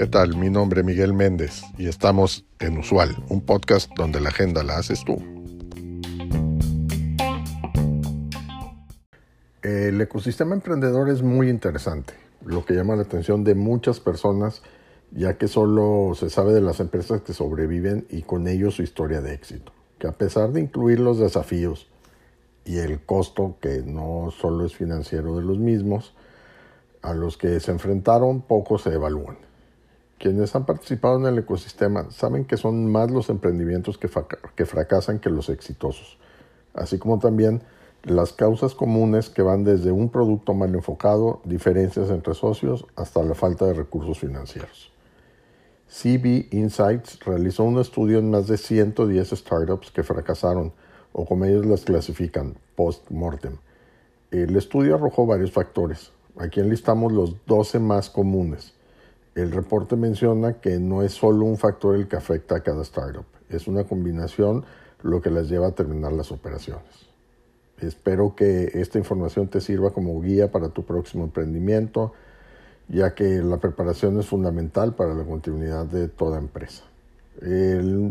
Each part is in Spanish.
¿Qué tal? Mi nombre es Miguel Méndez y estamos en Usual, un podcast donde la agenda la haces tú. El ecosistema emprendedor es muy interesante, lo que llama la atención de muchas personas, ya que solo se sabe de las empresas que sobreviven y con ellos su historia de éxito, que a pesar de incluir los desafíos y el costo, que no solo es financiero de los mismos, a los que se enfrentaron, pocos se evalúan. Quienes han participado en el ecosistema saben que son más los emprendimientos que, que fracasan que los exitosos, así como también las causas comunes que van desde un producto mal enfocado, diferencias entre socios, hasta la falta de recursos financieros. CB Insights realizó un estudio en más de 110 startups que fracasaron, o como ellos las clasifican, post-mortem. El estudio arrojó varios factores. Aquí enlistamos los 12 más comunes. El reporte menciona que no es solo un factor el que afecta a cada startup, es una combinación lo que las lleva a terminar las operaciones. Espero que esta información te sirva como guía para tu próximo emprendimiento, ya que la preparación es fundamental para la continuidad de toda empresa.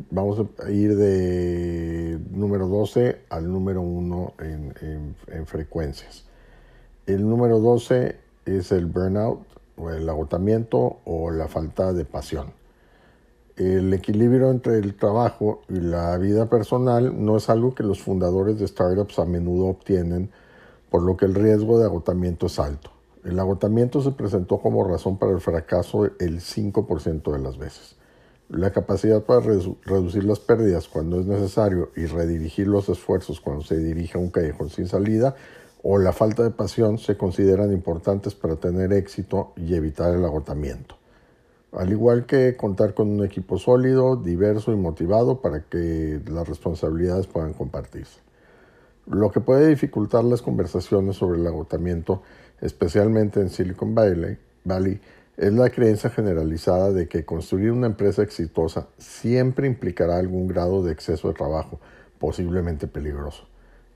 Vamos a ir de número 12 al número 1 en, en frecuencias. El número 12 es el burnout o el agotamiento o la falta de pasión el equilibrio entre el trabajo y la vida personal no es algo que los fundadores de startups a menudo obtienen, por lo que el riesgo de agotamiento es alto. El agotamiento se presentó como razón para el fracaso el 5% de las veces. La capacidad para reducir las pérdidas cuando es necesario y redirigir los esfuerzos cuando se dirige a un callejón sin salida o la falta de pasión se consideran importantes para tener éxito y evitar el agotamiento al igual que contar con un equipo sólido, diverso y motivado para que las responsabilidades puedan compartirse. Lo que puede dificultar las conversaciones sobre el agotamiento, especialmente en Silicon Valley, Valley es la creencia generalizada de que construir una empresa exitosa siempre implicará algún grado de exceso de trabajo, posiblemente peligroso.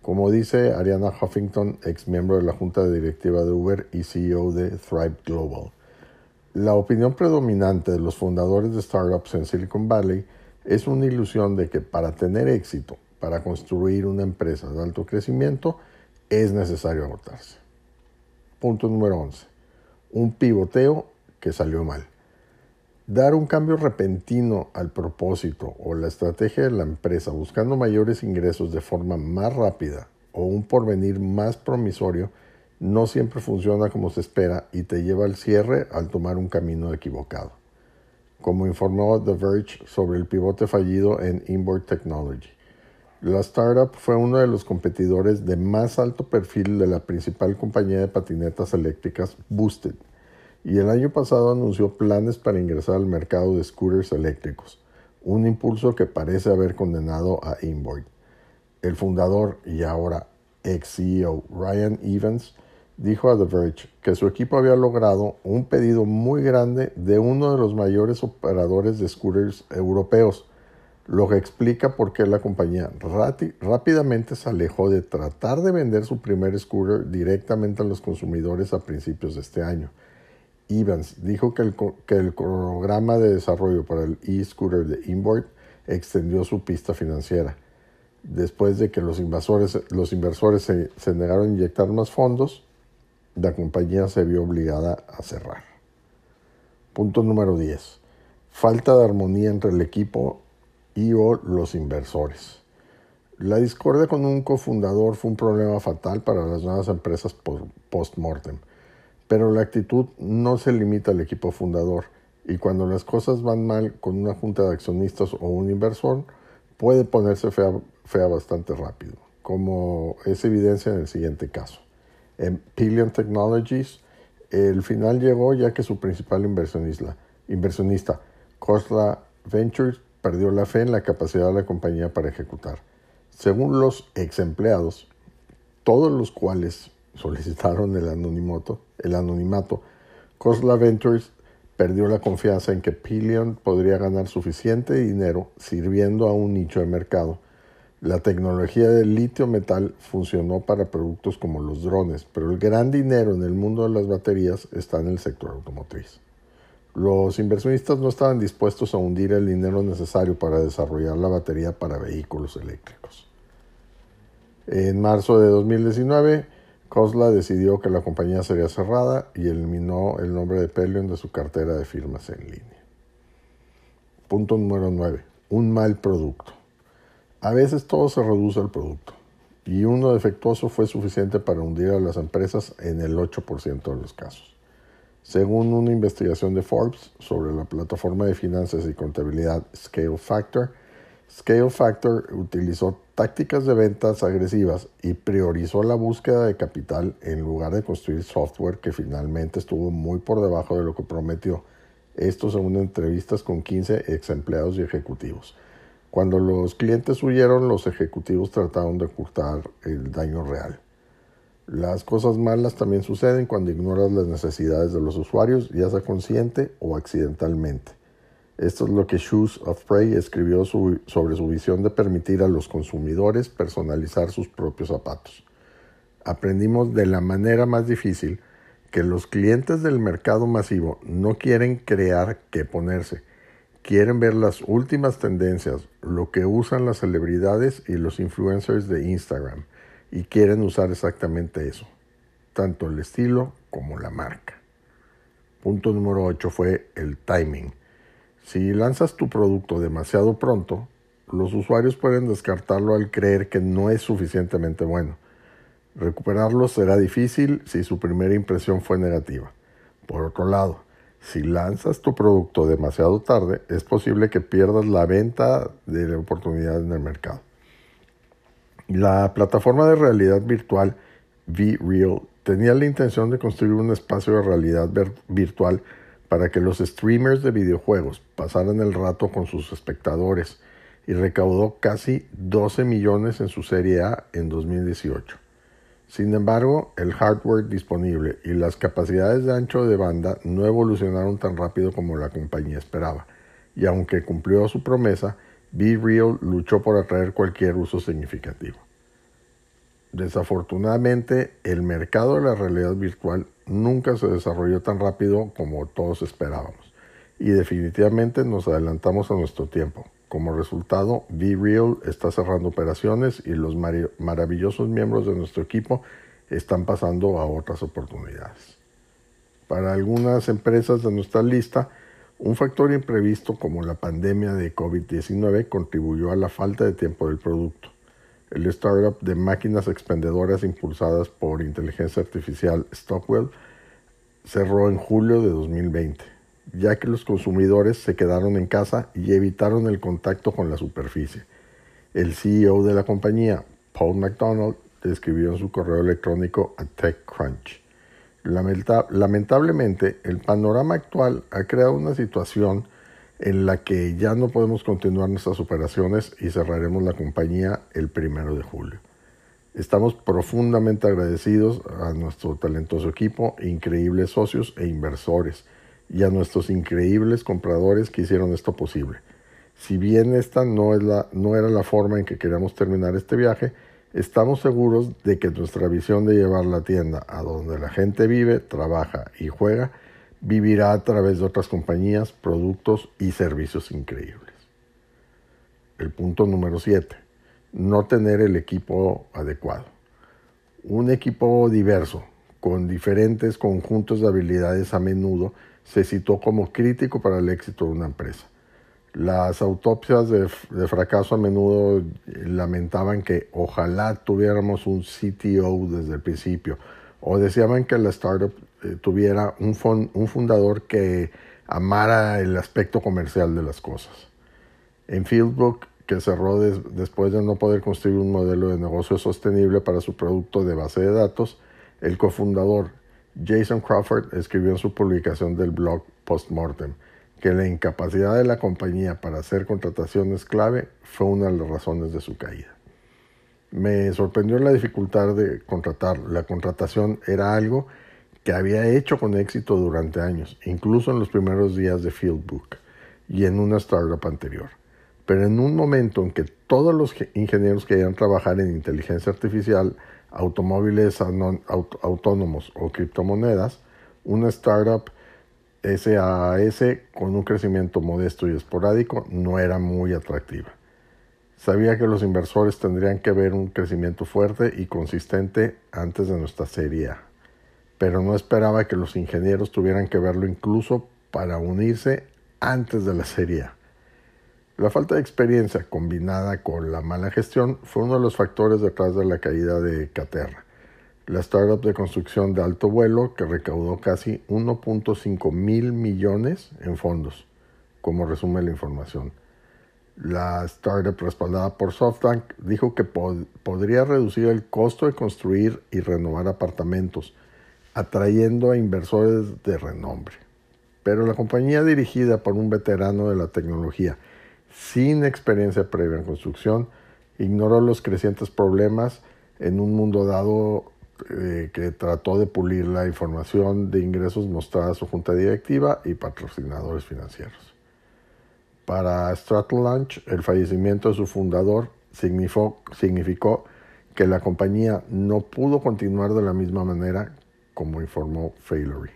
Como dice Ariana Huffington, ex miembro de la junta directiva de Uber y CEO de Thrive Global. La opinión predominante de los fundadores de startups en Silicon Valley es una ilusión de que para tener éxito, para construir una empresa de alto crecimiento, es necesario agotarse. Punto número 11. Un pivoteo que salió mal. Dar un cambio repentino al propósito o la estrategia de la empresa buscando mayores ingresos de forma más rápida o un porvenir más promisorio no siempre funciona como se espera y te lleva al cierre al tomar un camino equivocado. Como informó The Verge sobre el pivote fallido en Inboard Technology. La startup fue uno de los competidores de más alto perfil de la principal compañía de patinetas eléctricas Boosted y el año pasado anunció planes para ingresar al mercado de scooters eléctricos, un impulso que parece haber condenado a Inboard. El fundador y ahora ex CEO Ryan Evans dijo a The Verge que su equipo había logrado un pedido muy grande de uno de los mayores operadores de scooters europeos, lo que explica por qué la compañía rápidamente se alejó de tratar de vender su primer scooter directamente a los consumidores a principios de este año. Evans dijo que el, que el programa de desarrollo para el e-scooter de Inboard extendió su pista financiera. Después de que los, los inversores se, se negaron a inyectar más fondos, la compañía se vio obligada a cerrar. Punto número 10. Falta de armonía entre el equipo y o los inversores. La discordia con un cofundador fue un problema fatal para las nuevas empresas post-mortem, pero la actitud no se limita al equipo fundador y cuando las cosas van mal con una junta de accionistas o un inversor, puede ponerse fea, fea bastante rápido, como es evidencia en el siguiente caso. En Pillion Technologies, el final llegó ya que su principal inversionista, inversionista Ventures, perdió la fe en la capacidad de la compañía para ejecutar. Según los ex empleados, todos los cuales solicitaron el anonimato, el anonimato Ventures perdió la confianza en que Pillion podría ganar suficiente dinero sirviendo a un nicho de mercado La tecnología del litio metal funcionó para productos como los drones, pero el gran dinero en el mundo de las baterías está en el sector automotriz. Los inversionistas no estaban dispuestos a hundir el dinero necesario para desarrollar la batería para vehículos eléctricos. En marzo de 2019, Kosla decidió que la compañía sería cerrada y eliminó el nombre de Pelion de su cartera de firmas en línea. Punto número 9. Un mal producto. A veces todo se reduce al producto y uno defectuoso fue suficiente para hundir a las empresas en el 8% de los casos. Según una investigación de Forbes sobre la plataforma de finanzas y contabilidad Scale Factor, Scale Factor utilizó tácticas de ventas agresivas y priorizó la búsqueda de capital en lugar de construir software que finalmente estuvo muy por debajo de lo que prometió. Esto según entrevistas con 15 ex empleados y ejecutivos. Cuando los clientes huyeron, los ejecutivos trataron de ocultar el daño real. Las cosas malas también suceden cuando ignoras las necesidades de los usuarios, ya sea consciente o accidentalmente. Esto es lo que Shoes of Prey escribió sobre su visión de permitir a los consumidores personalizar sus propios zapatos. Aprendimos de la manera más difícil que los clientes del mercado masivo no quieren crear qué ponerse, quieren ver las últimas tendencias, lo que usan las celebridades y los influencers de Instagram, y quieren usar exactamente eso, tanto el estilo como la marca. Punto número 8 fue el timing. Si lanzas tu producto demasiado pronto, los usuarios pueden descartarlo al creer que no es suficientemente bueno. Recuperarlo será difícil si su primera impresión fue negativa. Por otro lado, si lanzas tu producto demasiado tarde, es posible que pierdas la venta de la oportunidad en el mercado. La plataforma de realidad virtual V-Real tenía la intención de construir un espacio de realidad virtual para que los streamers de videojuegos pasaran el rato con sus espectadores y recaudó casi 12 millones en su serie A en 2018. Sin embargo, el hardware disponible y las capacidades de ancho de banda no evolucionaron tan rápido como la compañía esperaba, y aunque cumplió su promesa, BeReal luchó por atraer cualquier uso significativo. Desafortunadamente, el mercado de la realidad virtual nunca se desarrolló tan rápido como todos esperábamos y definitivamente nos adelantamos a nuestro tiempo. Como resultado, BeReal está cerrando operaciones y los maravillosos miembros de nuestro equipo están pasando a otras oportunidades. Para algunas empresas de nuestra lista, un factor imprevisto como la pandemia de COVID-19 contribuyó a la falta de tiempo del producto el startup de máquinas expendedoras impulsadas por inteligencia artificial Stockwell cerró en julio de 2020, ya que los consumidores se quedaron en casa y evitaron el contacto con la superficie. El CEO de la compañía, Paul McDonald, describió en su correo electrónico a TechCrunch. lamentablemente, el panorama actual ha creado una situación en la que ya no podemos continuar nuestras operaciones y cerraremos la compañía el primero de julio. Estamos profundamente agradecidos a nuestro talentoso equipo, increíbles socios e inversores y a nuestros increíbles compradores que hicieron esto posible. Si bien esta no, es la, no era la forma en que queríamos terminar este viaje, estamos seguros de que nuestra visión de llevar la tienda a donde la gente vive, trabaja y juega vivirá a través de otras compañías, productos y servicios increíbles. El punto número 7. No tener el equipo adecuado. Un equipo diverso, con diferentes conjuntos de habilidades a menudo, se citó como crítico para el éxito de una empresa. Las autopsias de, de, fracaso a menudo lamentaban que ojalá tuviéramos un CTO desde el principio o decían que la startup eh, tuviera un, un fundador que amara el aspecto comercial de las cosas. En Fieldbook, que cerró después de no poder construir un modelo de negocio sostenible para su producto de base de datos, el cofundador Jason Crawford escribió en su publicación del blog Postmortem que la incapacidad de la compañía para hacer contrataciones clave fue una de las razones de su caída. Me sorprendió la dificultad de contratar. La contratación era algo que había hecho con éxito durante años, incluso en los primeros días de Fieldbook y en una startup anterior. Pero en un momento en que todos los ingenieros querían trabajar en inteligencia artificial, automóviles autónomos o criptomonedas, una startup SAS con un crecimiento modesto y esporádico no era muy atractiva. Sabía que los inversores tendrían que ver un crecimiento fuerte y consistente antes de nuestra serie A, pero no esperaba que los ingenieros tuvieran que verlo incluso para unirse antes de la serie. La falta de experiencia combinada con la mala gestión fue uno de los factores detrás de la caída de Caterra, la startup de construcción de alto vuelo que recaudó casi 1.5 mil millones en fondos, como resume la información. La startup respaldada por SoftBank dijo que podría reducir el costo de construir y renovar apartamentos, atrayendo a inversores de renombre. Pero la compañía dirigida por un veterano de la tecnología, sin experiencia previa en construcción, ignoró los crecientes problemas en un mundo dado eh, que trató de pulir la información de ingresos mostrada a su junta directiva y patrocinadores financieros. Para Lunch, el fallecimiento de su fundador significó, significó que la compañía no pudo continuar de la misma manera como informó Failory.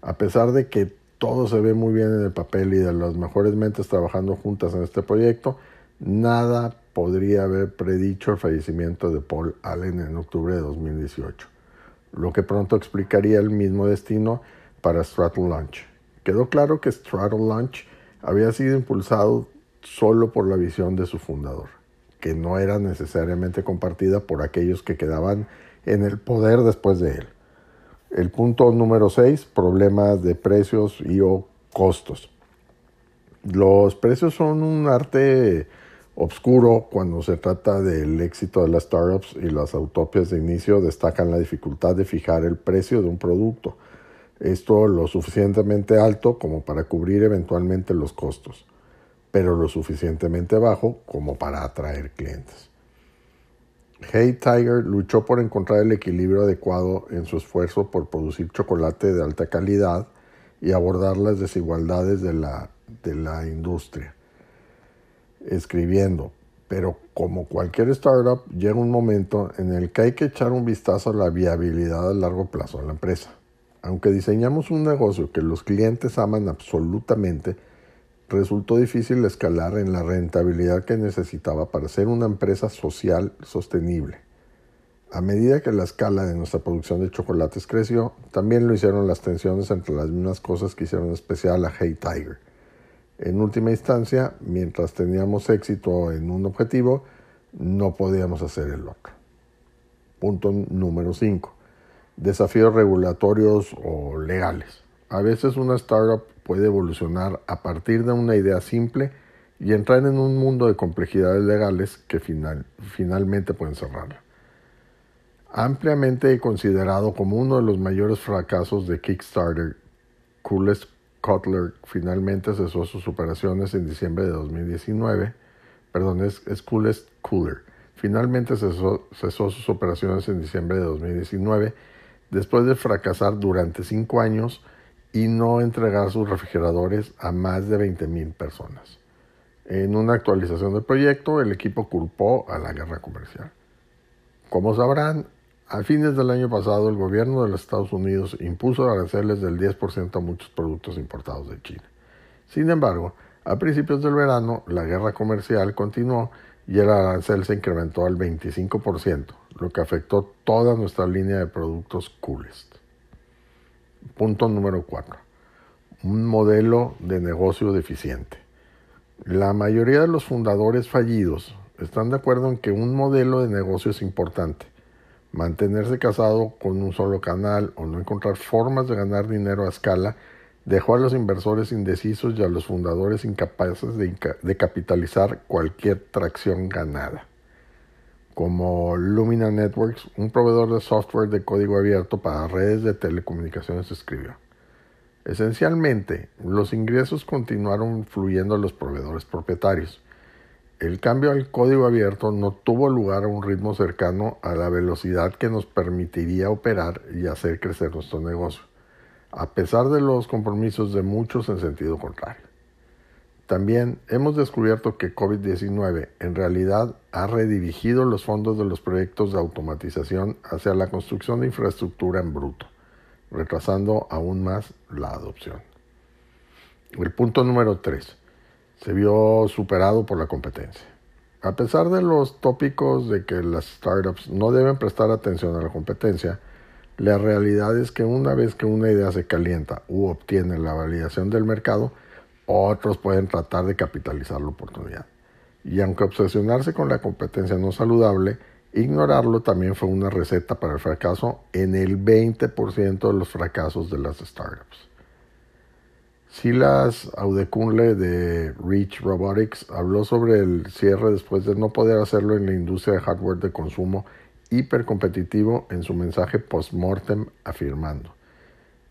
A pesar de que todo se ve muy bien en el papel y de las mejores mentes trabajando juntas en este proyecto, nada podría haber predicho el fallecimiento de Paul Allen en octubre de 2018, lo que pronto explicaría el mismo destino para Straddle Launch. Quedó claro que Straddle Launch había sido impulsado solo por la visión de su fundador, que no era necesariamente compartida por aquellos que quedaban en el poder después de él. El punto número 6, problemas de precios y o costos. Los precios son un arte obscuro cuando se trata del éxito de las startups y las autopias de inicio destacan la dificultad de fijar el precio de un producto. Esto lo suficientemente alto como para cubrir eventualmente los costos, pero lo suficientemente bajo como para atraer clientes. Hey Tiger luchó por encontrar el equilibrio adecuado en su esfuerzo por producir chocolate de alta calidad y abordar las desigualdades de la, de la industria. Escribiendo, pero como cualquier startup, llega un momento en el que hay que echar un vistazo a la viabilidad a largo plazo de la empresa. Aunque diseñamos un negocio que los clientes aman absolutamente, resultó difícil escalar en la rentabilidad que necesitaba para ser una empresa social sostenible. A medida que la escala de nuestra producción de chocolates creció, también lo hicieron las tensiones entre las mismas cosas que hicieron especial a Hey Tiger. En última instancia, mientras teníamos éxito en un objetivo, no podíamos hacer el otro. Punto número 5. Desafíos regulatorios o legales. A veces una startup puede evolucionar a partir de una idea simple y entrar en un mundo de complejidades legales que finalmente pueden cerrarla. Ampliamente considerado como uno de los mayores fracasos de Kickstarter, Coolest Cutler finalmente cesó sus operaciones en diciembre de 2019. Perdón, es, Coolest Cooler. Finalmente cesó, cesó sus operaciones en diciembre de 2019 después de fracasar durante cinco años y no entregar sus refrigeradores a más de 20.000 personas. En una actualización del proyecto, el equipo culpó a la guerra comercial. Como sabrán, a fines del año pasado el gobierno de los Estados Unidos impuso aranceles del 10% a muchos productos importados de China. Sin embargo, a principios del verano, la guerra comercial continuó y el arancel se incrementó al 25%, lo que afectó toda nuestra línea de productos Coolest. Punto número 4. Un modelo de negocio deficiente. La mayoría de los fundadores fallidos están de acuerdo en que un modelo de negocio es importante. Mantenerse casado con un solo canal o no encontrar formas de ganar dinero a escala dejó a los inversores indecisos y a los fundadores incapaces de, de capitalizar cualquier tracción ganada como Lumina Networks, un proveedor de software de código abierto para redes de telecomunicaciones, escribió. Esencialmente, los ingresos continuaron fluyendo a los proveedores propietarios. El cambio al código abierto no tuvo lugar a un ritmo cercano a la velocidad que nos permitiría operar y hacer crecer nuestro negocio, a pesar de los compromisos de muchos en sentido contrario. También hemos descubierto que COVID-19 en realidad ha redirigido los fondos de los proyectos de automatización hacia la construcción de infraestructura en bruto, retrasando aún más la adopción. El punto número 3 se vio superado por la competencia. A pesar de los tópicos de que las startups no deben prestar atención a la competencia, la realidad es que una vez que una idea se calienta u obtiene la validación del mercado, otros pueden tratar de capitalizar la oportunidad. Y aunque obsesionarse con la competencia no saludable, ignorarlo también fue una receta para el fracaso en el 20% de los fracasos de las startups. Silas Audekunle de Reach Robotics habló sobre el cierre después de no poder hacerlo en la industria de hardware de consumo hipercompetitivo en su mensaje post-mortem afirmando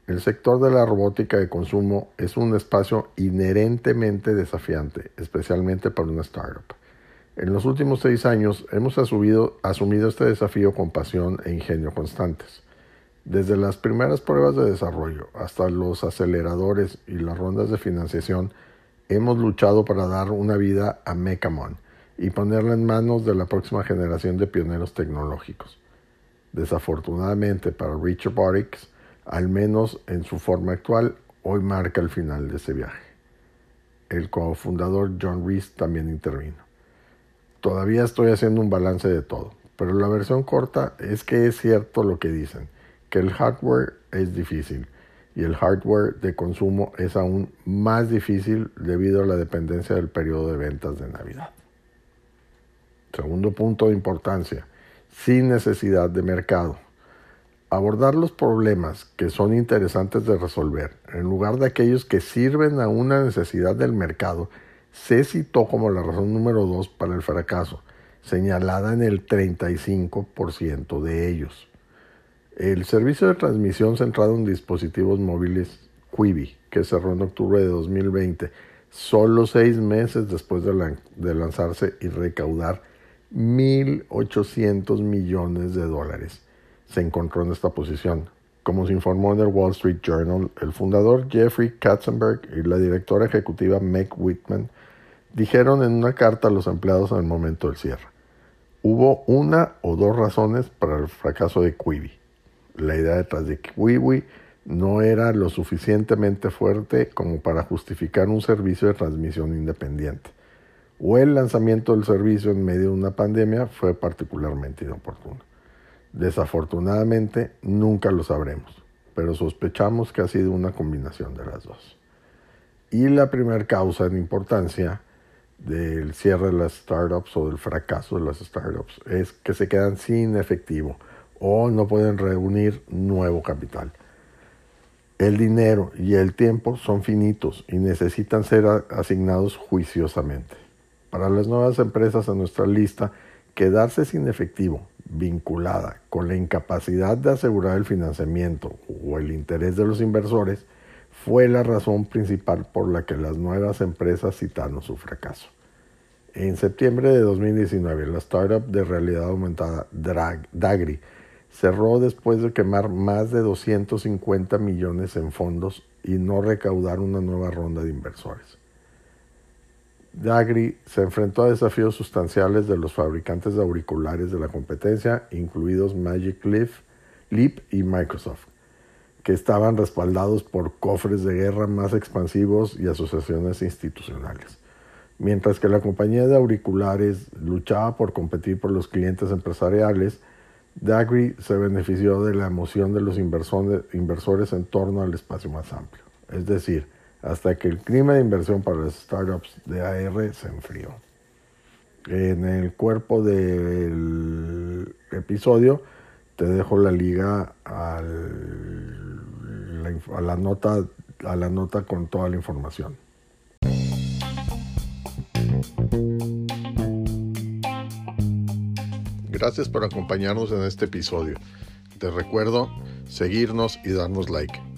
el sector de la robótica de consumo es un espacio inherentemente desafiante, especialmente para una startup. En los últimos seis años hemos asumido, asumido este desafío con pasión e ingenio constantes. Desde las primeras pruebas de desarrollo hasta los aceleradores y las rondas de financiación, hemos luchado para dar una vida a Mecamon y ponerla en manos de la próxima generación de pioneros tecnológicos. Desafortunadamente para Reach Robotics, al menos en su forma actual, hoy marca el final de ese viaje. El cofundador John Reese también intervino. Todavía estoy haciendo un balance de todo, pero la versión corta es que es cierto lo que dicen, que el hardware es difícil y el hardware de consumo es aún más difícil debido a la dependencia del periodo de ventas de Navidad. Segundo punto de importancia, sin necesidad de mercado abordar los problemas que son interesantes de resolver en lugar de aquellos que sirven a una necesidad del mercado se citó como la razón número dos para el fracaso, señalada en el 35% de ellos. El servicio de transmisión centrado en dispositivos móviles Quibi, que cerró en octubre de 2020, solo seis meses después de, de lanzarse y recaudar 1.800 millones de dólares se encontró en esta posición. Como se informó en el Wall Street Journal, el fundador Jeffrey Katzenberg y la directora ejecutiva Meg Whitman dijeron en una carta a los empleados en el momento del cierre. Hubo una o dos razones para el fracaso de Quibi. La idea detrás de Quibi no era lo suficientemente fuerte como para justificar un servicio de transmisión independiente. O el lanzamiento del servicio en medio de una pandemia fue particularmente inoportuno. Desafortunadamente nunca lo sabremos, pero sospechamos que ha sido una combinación de las dos. Y la primera causa en importancia del cierre de las startups o del fracaso de las startups es que se quedan sin efectivo o no pueden reunir nuevo capital. El dinero y el tiempo son finitos y necesitan ser asignados juiciosamente. Para las nuevas empresas en nuestra lista, quedarse sin efectivo vinculada con la incapacidad de asegurar el financiamiento o el interés de los inversores fue la razón principal por la que las nuevas empresas citaron su fracaso. En septiembre de 2019, la startup de realidad aumentada Dagri cerró después de quemar más de 250 millones en fondos y no recaudar una nueva ronda de inversores. Dagri se enfrentó a desafíos sustanciales de los fabricantes de auriculares de la competencia, incluidos Magic Leap, y Microsoft, que estaban respaldados por cofres de guerra más expansivos y asociaciones institucionales. Mientras que la compañía de auriculares luchaba por competir por los clientes empresariales, Dagri se benefició de la emoción de los inversores en torno al espacio más amplio. Es decir, hasta que el clima de inversión para las startups de AR se enfrió. En el cuerpo del episodio te dejo la liga a la nota a la nota con toda la información. Gracias por acompañarnos en este episodio. Te recuerdo seguirnos y darnos like